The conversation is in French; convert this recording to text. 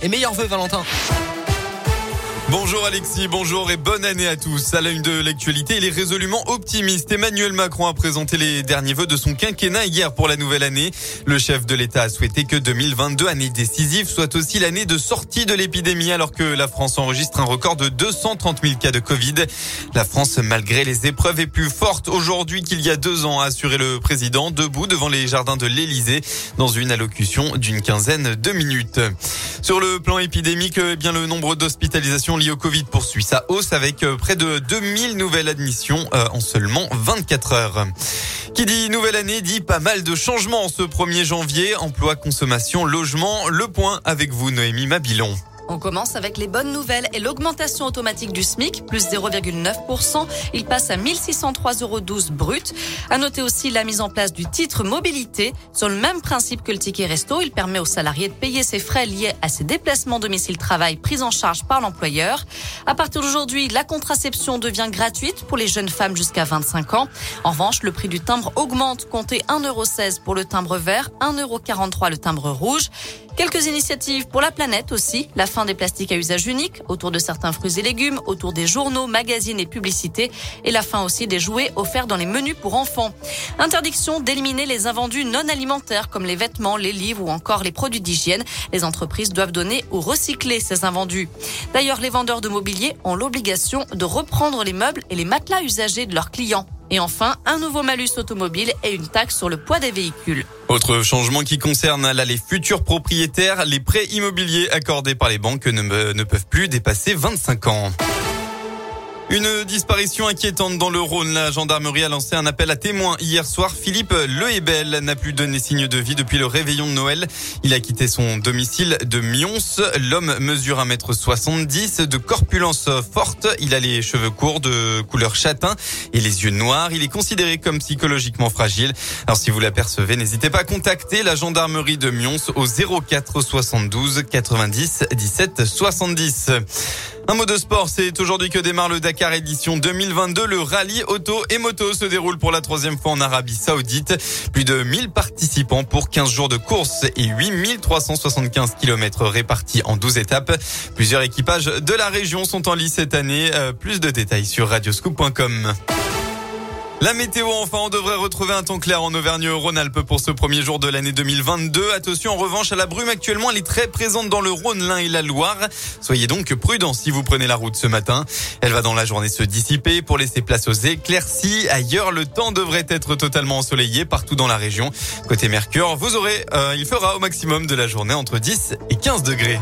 Et meilleurs vœux Valentin. Bonjour Alexis, bonjour et bonne année à tous. À la une de l'actualité, il est résolument optimiste. Emmanuel Macron a présenté les derniers vœux de son quinquennat hier pour la nouvelle année. Le chef de l'État a souhaité que 2022, année décisive, soit aussi l'année de sortie de l'épidémie alors que la France enregistre un record de 230 000 cas de Covid. La France, malgré les épreuves, est plus forte aujourd'hui qu'il y a deux ans, a assuré le président, debout devant les jardins de l'Élysée dans une allocution d'une quinzaine de minutes. Sur le plan épidémique, eh bien, le nombre d'hospitalisations liées au Covid poursuit sa hausse avec euh, près de 2000 nouvelles admissions euh, en seulement 24 heures. Qui dit nouvelle année dit pas mal de changements ce 1er janvier. Emploi, consommation, logement. Le point avec vous, Noémie Mabilon. On commence avec les bonnes nouvelles et l'augmentation automatique du SMIC, plus 0,9%. Il passe à 1603,12 euros brut. À noter aussi la mise en place du titre mobilité. Sur le même principe que le ticket resto, il permet aux salariés de payer ses frais liés à ses déplacements domicile-travail pris en charge par l'employeur. À partir d'aujourd'hui, la contraception devient gratuite pour les jeunes femmes jusqu'à 25 ans. En revanche, le prix du timbre augmente. Comptez 1,16€ pour le timbre vert, 1,43€ le timbre rouge. Quelques initiatives pour la planète aussi. La fin des plastiques à usage unique autour de certains fruits et légumes, autour des journaux, magazines et publicités. Et la fin aussi des jouets offerts dans les menus pour enfants. Interdiction d'éliminer les invendus non alimentaires comme les vêtements, les livres ou encore les produits d'hygiène. Les entreprises doivent donner ou recycler ces invendus. D'ailleurs, les vendeurs de mobilier ont l'obligation de reprendre les meubles et les matelas usagés de leurs clients. Et enfin, un nouveau malus automobile et une taxe sur le poids des véhicules. Autre changement qui concerne les futurs propriétaires, les prêts immobiliers accordés par les banques ne peuvent plus dépasser 25 ans. Une disparition inquiétante dans le Rhône. La gendarmerie a lancé un appel à témoins hier soir. Philippe Lehebel n'a plus donné signe de vie depuis le réveillon de Noël. Il a quitté son domicile de Mions. L'homme mesure 1m70 de corpulence forte. Il a les cheveux courts de couleur châtain et les yeux noirs. Il est considéré comme psychologiquement fragile. Alors si vous l'apercevez, n'hésitez pas à contacter la gendarmerie de Mions au 04 72 90 17 70. Un mot de sport, c'est aujourd'hui que démarre le Dakar édition 2022. Le rallye auto et moto se déroule pour la troisième fois en Arabie Saoudite. Plus de 1000 participants pour 15 jours de course et 8375 km répartis en 12 étapes. Plusieurs équipages de la région sont en lice cette année. Euh, plus de détails sur radioscoop.com. La météo, enfin, on devrait retrouver un temps clair en Auvergne-Rhône-Alpes pour ce premier jour de l'année 2022. Attention, en revanche, à la brume actuellement, elle est très présente dans le Rhône, l'Ain et la Loire. Soyez donc prudents si vous prenez la route ce matin. Elle va dans la journée se dissiper pour laisser place aux éclaircies. Ailleurs, le temps devrait être totalement ensoleillé partout dans la région. Côté Mercure, vous aurez, euh, il fera au maximum de la journée entre 10 et 15 degrés.